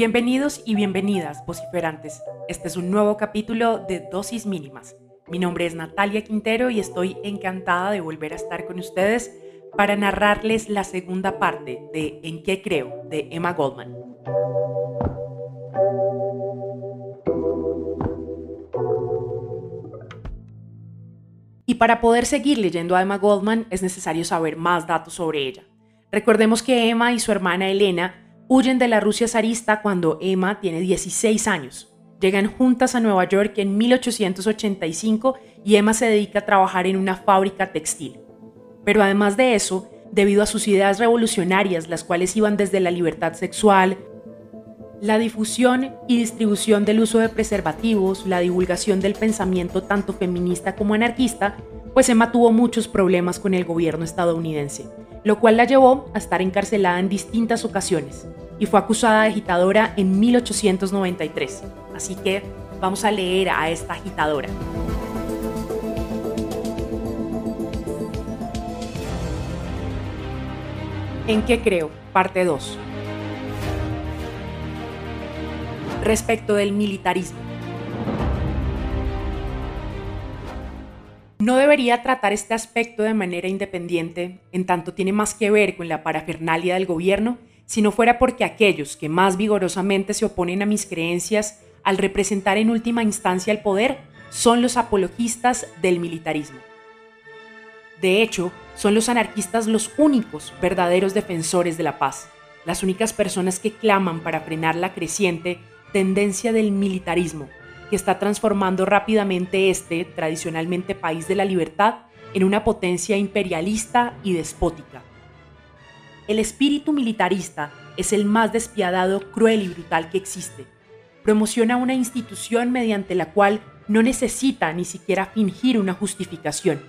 Bienvenidos y bienvenidas, vociferantes. Este es un nuevo capítulo de Dosis Mínimas. Mi nombre es Natalia Quintero y estoy encantada de volver a estar con ustedes para narrarles la segunda parte de En qué creo de Emma Goldman. Y para poder seguir leyendo a Emma Goldman es necesario saber más datos sobre ella. Recordemos que Emma y su hermana Elena huyen de la Rusia zarista cuando Emma tiene 16 años. Llegan juntas a Nueva York en 1885 y Emma se dedica a trabajar en una fábrica textil. Pero además de eso, debido a sus ideas revolucionarias, las cuales iban desde la libertad sexual, la difusión y distribución del uso de preservativos, la divulgación del pensamiento tanto feminista como anarquista, pues Emma tuvo muchos problemas con el gobierno estadounidense, lo cual la llevó a estar encarcelada en distintas ocasiones y fue acusada de agitadora en 1893. Así que vamos a leer a esta agitadora. ¿En qué creo? Parte 2. Respecto del militarismo. No debería tratar este aspecto de manera independiente, en tanto tiene más que ver con la parafernalia del gobierno, si no fuera porque aquellos que más vigorosamente se oponen a mis creencias al representar en última instancia el poder son los apologistas del militarismo. De hecho, son los anarquistas los únicos verdaderos defensores de la paz, las únicas personas que claman para frenar la creciente tendencia del militarismo, que está transformando rápidamente este, tradicionalmente país de la libertad, en una potencia imperialista y despótica. El espíritu militarista es el más despiadado, cruel y brutal que existe. Promociona una institución mediante la cual no necesita ni siquiera fingir una justificación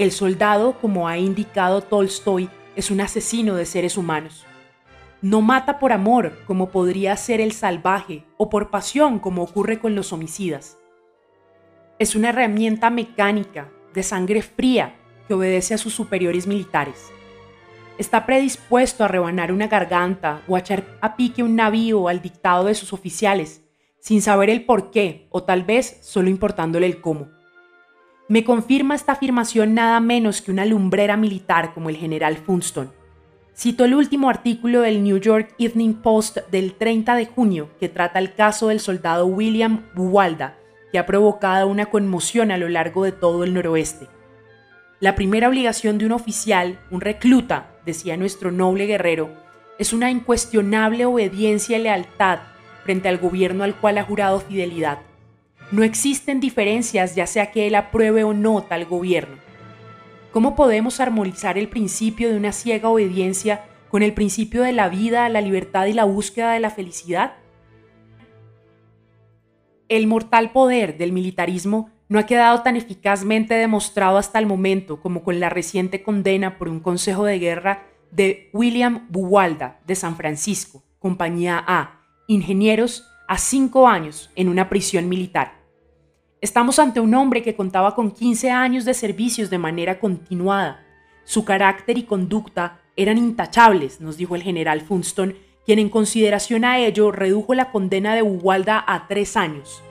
el soldado, como ha indicado Tolstoy, es un asesino de seres humanos. No mata por amor, como podría ser el salvaje, o por pasión, como ocurre con los homicidas. Es una herramienta mecánica, de sangre fría, que obedece a sus superiores militares. Está predispuesto a rebanar una garganta o a echar a pique un navío al dictado de sus oficiales, sin saber el por qué, o tal vez solo importándole el cómo. Me confirma esta afirmación nada menos que una lumbrera militar como el general Funston. Cito el último artículo del New York Evening Post del 30 de junio que trata el caso del soldado William Buwalda, que ha provocado una conmoción a lo largo de todo el noroeste. La primera obligación de un oficial, un recluta, decía nuestro noble guerrero, es una incuestionable obediencia y lealtad frente al gobierno al cual ha jurado fidelidad. No existen diferencias ya sea que él apruebe o no tal gobierno. ¿Cómo podemos armonizar el principio de una ciega obediencia con el principio de la vida, la libertad y la búsqueda de la felicidad? El mortal poder del militarismo no ha quedado tan eficazmente demostrado hasta el momento como con la reciente condena por un consejo de guerra de William Buwalda de San Francisco, compañía A, ingenieros, a cinco años en una prisión militar. Estamos ante un hombre que contaba con 15 años de servicios de manera continuada. Su carácter y conducta eran intachables, nos dijo el general Funston, quien en consideración a ello redujo la condena de Uwalda a tres años.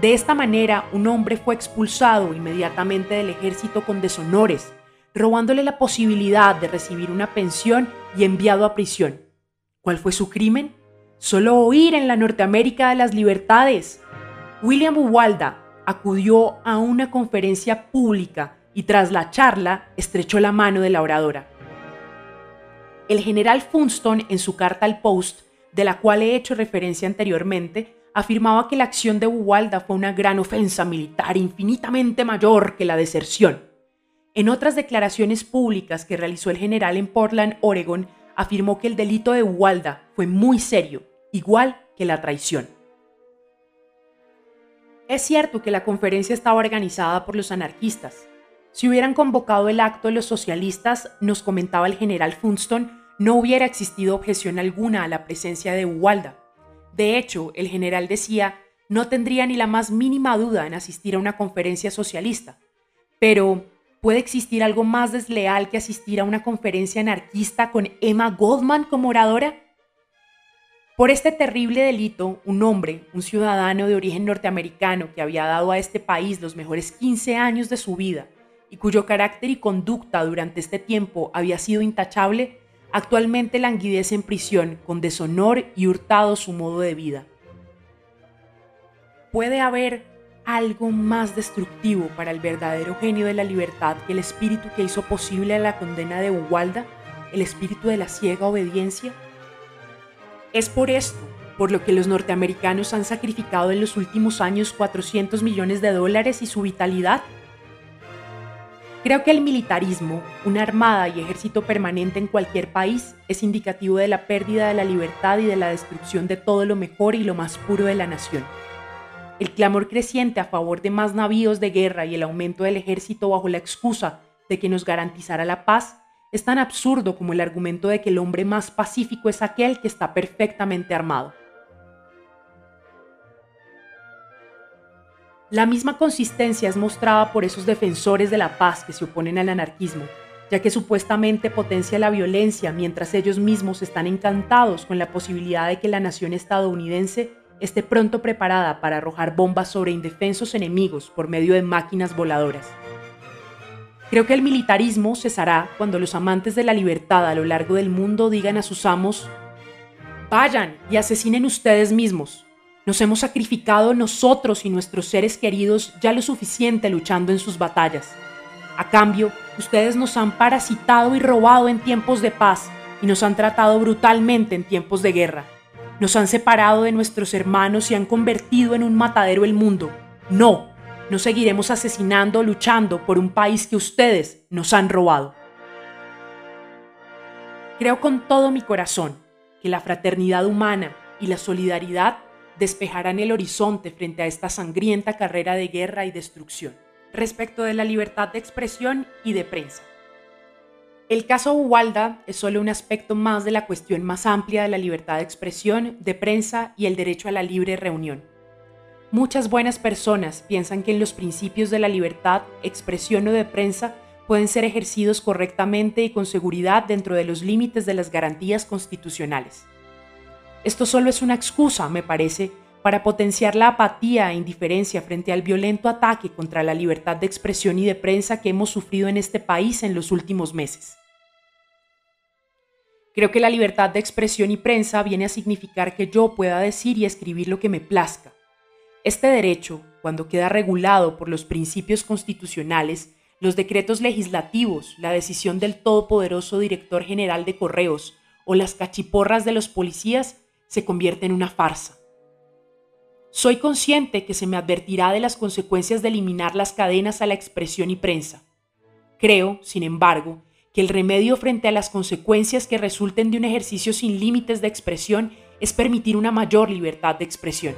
De esta manera, un hombre fue expulsado inmediatamente del ejército con deshonores, robándole la posibilidad de recibir una pensión y enviado a prisión. ¿Cuál fue su crimen? Solo oír en la Norteamérica de las libertades, William Uwalda acudió a una conferencia pública y tras la charla estrechó la mano de la oradora. El general Funston, en su carta al Post, de la cual he hecho referencia anteriormente, afirmaba que la acción de Uwalda fue una gran ofensa militar infinitamente mayor que la deserción. En otras declaraciones públicas que realizó el general en Portland, Oregon, afirmó que el delito de Uwalda fue muy serio, igual que la traición. Es cierto que la conferencia estaba organizada por los anarquistas. Si hubieran convocado el acto los socialistas, nos comentaba el general Funston, no hubiera existido objeción alguna a la presencia de Uwalda. De hecho, el general decía, no tendría ni la más mínima duda en asistir a una conferencia socialista. Pero, ¿puede existir algo más desleal que asistir a una conferencia anarquista con Emma Goldman como oradora? Por este terrible delito, un hombre, un ciudadano de origen norteamericano que había dado a este país los mejores 15 años de su vida y cuyo carácter y conducta durante este tiempo había sido intachable, actualmente languidece en prisión con deshonor y hurtado su modo de vida. ¿Puede haber algo más destructivo para el verdadero genio de la libertad que el espíritu que hizo posible la condena de Uwalda, el espíritu de la ciega obediencia? Es por esto por lo que los norteamericanos han sacrificado en los últimos años 400 millones de dólares y su vitalidad. Creo que el militarismo, una armada y ejército permanente en cualquier país, es indicativo de la pérdida de la libertad y de la destrucción de todo lo mejor y lo más puro de la nación. El clamor creciente a favor de más navíos de guerra y el aumento del ejército bajo la excusa de que nos garantizara la paz es tan absurdo como el argumento de que el hombre más pacífico es aquel que está perfectamente armado. La misma consistencia es mostrada por esos defensores de la paz que se oponen al anarquismo, ya que supuestamente potencia la violencia mientras ellos mismos están encantados con la posibilidad de que la nación estadounidense esté pronto preparada para arrojar bombas sobre indefensos enemigos por medio de máquinas voladoras. Creo que el militarismo cesará cuando los amantes de la libertad a lo largo del mundo digan a sus amos, vayan y asesinen ustedes mismos. Nos hemos sacrificado nosotros y nuestros seres queridos ya lo suficiente luchando en sus batallas. A cambio, ustedes nos han parasitado y robado en tiempos de paz y nos han tratado brutalmente en tiempos de guerra. Nos han separado de nuestros hermanos y han convertido en un matadero el mundo. No, no seguiremos asesinando o luchando por un país que ustedes nos han robado. Creo con todo mi corazón que la fraternidad humana y la solidaridad despejarán el horizonte frente a esta sangrienta carrera de guerra y destrucción. Respecto de la libertad de expresión y de prensa. El caso Ubalda es solo un aspecto más de la cuestión más amplia de la libertad de expresión, de prensa y el derecho a la libre reunión. Muchas buenas personas piensan que en los principios de la libertad, expresión o de prensa pueden ser ejercidos correctamente y con seguridad dentro de los límites de las garantías constitucionales. Esto solo es una excusa, me parece, para potenciar la apatía e indiferencia frente al violento ataque contra la libertad de expresión y de prensa que hemos sufrido en este país en los últimos meses. Creo que la libertad de expresión y prensa viene a significar que yo pueda decir y escribir lo que me plazca, este derecho, cuando queda regulado por los principios constitucionales, los decretos legislativos, la decisión del todopoderoso director general de correos o las cachiporras de los policías, se convierte en una farsa. Soy consciente que se me advertirá de las consecuencias de eliminar las cadenas a la expresión y prensa. Creo, sin embargo, que el remedio frente a las consecuencias que resulten de un ejercicio sin límites de expresión es permitir una mayor libertad de expresión.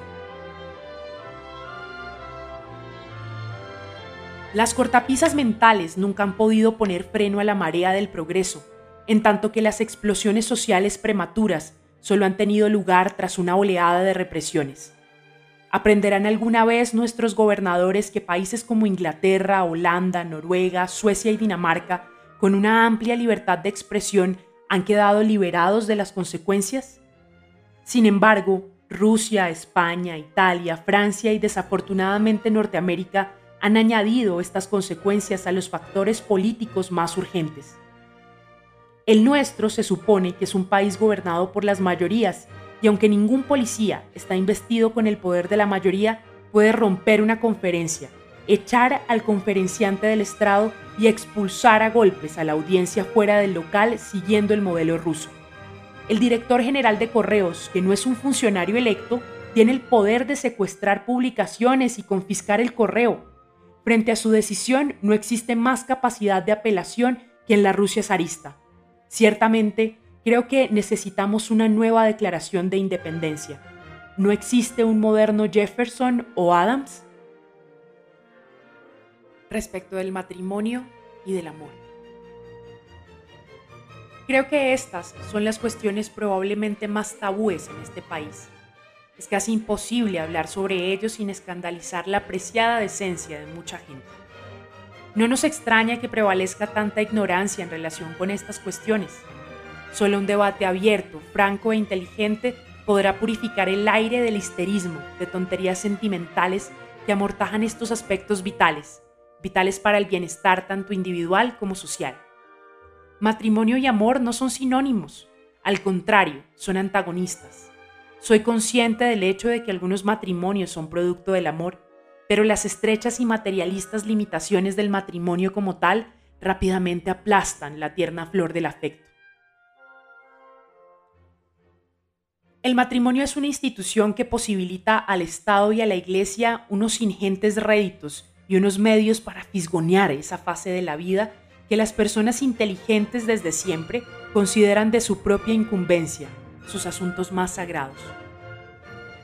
Las cortapisas mentales nunca han podido poner freno a la marea del progreso, en tanto que las explosiones sociales prematuras solo han tenido lugar tras una oleada de represiones. ¿Aprenderán alguna vez nuestros gobernadores que países como Inglaterra, Holanda, Noruega, Suecia y Dinamarca, con una amplia libertad de expresión, han quedado liberados de las consecuencias? Sin embargo, Rusia, España, Italia, Francia y desafortunadamente Norteamérica han añadido estas consecuencias a los factores políticos más urgentes. El nuestro se supone que es un país gobernado por las mayorías y aunque ningún policía está investido con el poder de la mayoría, puede romper una conferencia, echar al conferenciante del estrado y expulsar a golpes a la audiencia fuera del local siguiendo el modelo ruso. El director general de correos, que no es un funcionario electo, tiene el poder de secuestrar publicaciones y confiscar el correo, Frente a su decisión no existe más capacidad de apelación que en la Rusia zarista. Ciertamente, creo que necesitamos una nueva declaración de independencia. ¿No existe un moderno Jefferson o Adams? Respecto del matrimonio y del amor. Creo que estas son las cuestiones probablemente más tabúes en este país es casi imposible hablar sobre ello sin escandalizar la apreciada decencia de mucha gente. No nos extraña que prevalezca tanta ignorancia en relación con estas cuestiones. Solo un debate abierto, franco e inteligente podrá purificar el aire del histerismo, de tonterías sentimentales que amortajan estos aspectos vitales, vitales para el bienestar tanto individual como social. Matrimonio y amor no son sinónimos, al contrario, son antagonistas. Soy consciente del hecho de que algunos matrimonios son producto del amor, pero las estrechas y materialistas limitaciones del matrimonio como tal rápidamente aplastan la tierna flor del afecto. El matrimonio es una institución que posibilita al Estado y a la Iglesia unos ingentes réditos y unos medios para fisgonear esa fase de la vida que las personas inteligentes desde siempre consideran de su propia incumbencia, sus asuntos más sagrados.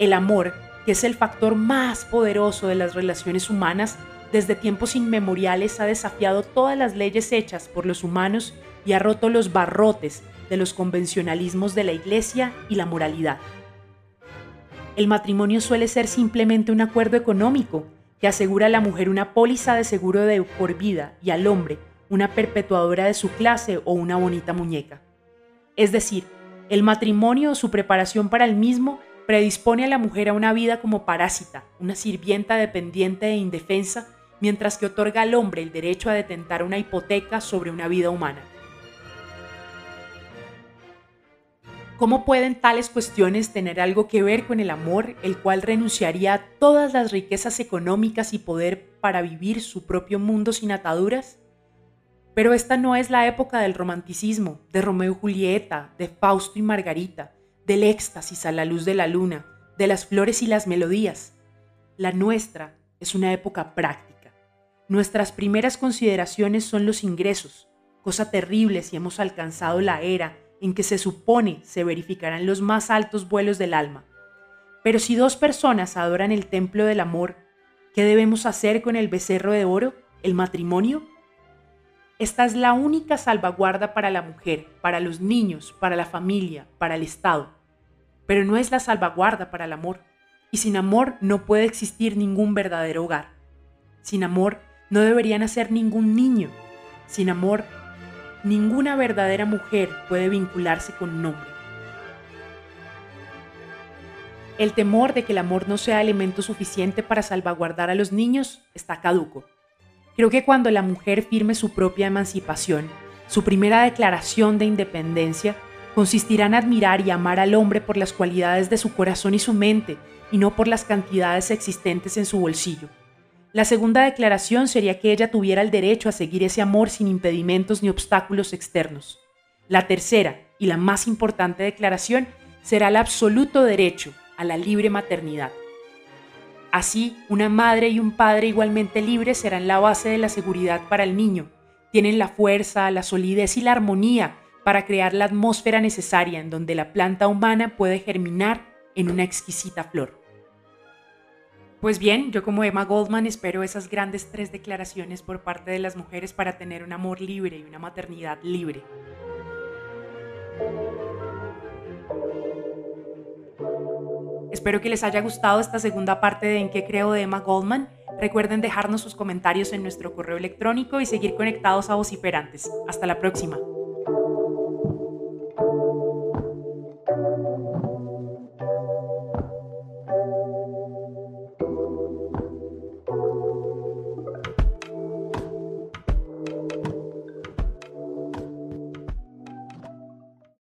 El amor, que es el factor más poderoso de las relaciones humanas, desde tiempos inmemoriales ha desafiado todas las leyes hechas por los humanos y ha roto los barrotes de los convencionalismos de la Iglesia y la moralidad. El matrimonio suele ser simplemente un acuerdo económico que asegura a la mujer una póliza de seguro de por vida y al hombre una perpetuadora de su clase o una bonita muñeca. Es decir, el matrimonio o su preparación para el mismo predispone a la mujer a una vida como parásita, una sirvienta dependiente e indefensa, mientras que otorga al hombre el derecho a detentar una hipoteca sobre una vida humana. ¿Cómo pueden tales cuestiones tener algo que ver con el amor, el cual renunciaría a todas las riquezas económicas y poder para vivir su propio mundo sin ataduras? Pero esta no es la época del romanticismo, de Romeo y Julieta, de Fausto y Margarita, del éxtasis a la luz de la luna, de las flores y las melodías. La nuestra es una época práctica. Nuestras primeras consideraciones son los ingresos, cosa terrible si hemos alcanzado la era en que se supone se verificarán los más altos vuelos del alma. Pero si dos personas adoran el templo del amor, ¿qué debemos hacer con el becerro de oro, el matrimonio? Esta es la única salvaguarda para la mujer, para los niños, para la familia, para el Estado. Pero no es la salvaguarda para el amor. Y sin amor no puede existir ningún verdadero hogar. Sin amor no debería nacer ningún niño. Sin amor ninguna verdadera mujer puede vincularse con un hombre. El temor de que el amor no sea elemento suficiente para salvaguardar a los niños está caduco. Creo que cuando la mujer firme su propia emancipación, su primera declaración de independencia consistirá en admirar y amar al hombre por las cualidades de su corazón y su mente, y no por las cantidades existentes en su bolsillo. La segunda declaración sería que ella tuviera el derecho a seguir ese amor sin impedimentos ni obstáculos externos. La tercera, y la más importante declaración, será el absoluto derecho a la libre maternidad. Así, una madre y un padre igualmente libres serán la base de la seguridad para el niño. Tienen la fuerza, la solidez y la armonía para crear la atmósfera necesaria en donde la planta humana puede germinar en una exquisita flor. Pues bien, yo como Emma Goldman espero esas grandes tres declaraciones por parte de las mujeres para tener un amor libre y una maternidad libre. Espero que les haya gustado esta segunda parte de En qué creo de Emma Goldman. Recuerden dejarnos sus comentarios en nuestro correo electrónico y seguir conectados a Vociferantes. Hasta la próxima.